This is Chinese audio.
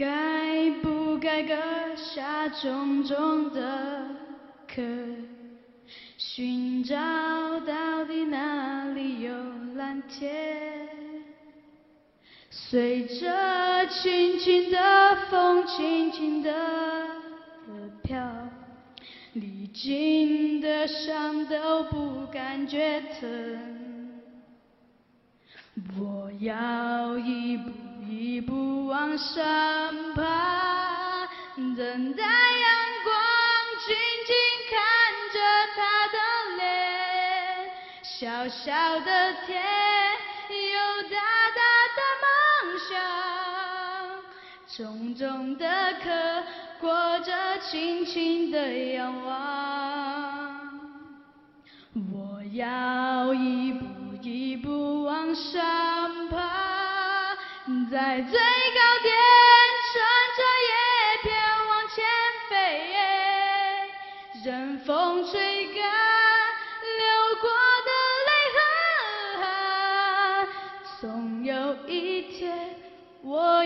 该不该割下重重的壳？寻找到底哪里有蓝天？随着轻轻的风，轻轻的飘，历经的伤都不感觉疼。我要一步一步往上，等待阳光，静静看着他的脸。小小的天，有大大的梦想，重重的壳裹着轻轻的仰望。我要一步一步往上爬，在最高点任风吹干流过的泪和汗，总有一天我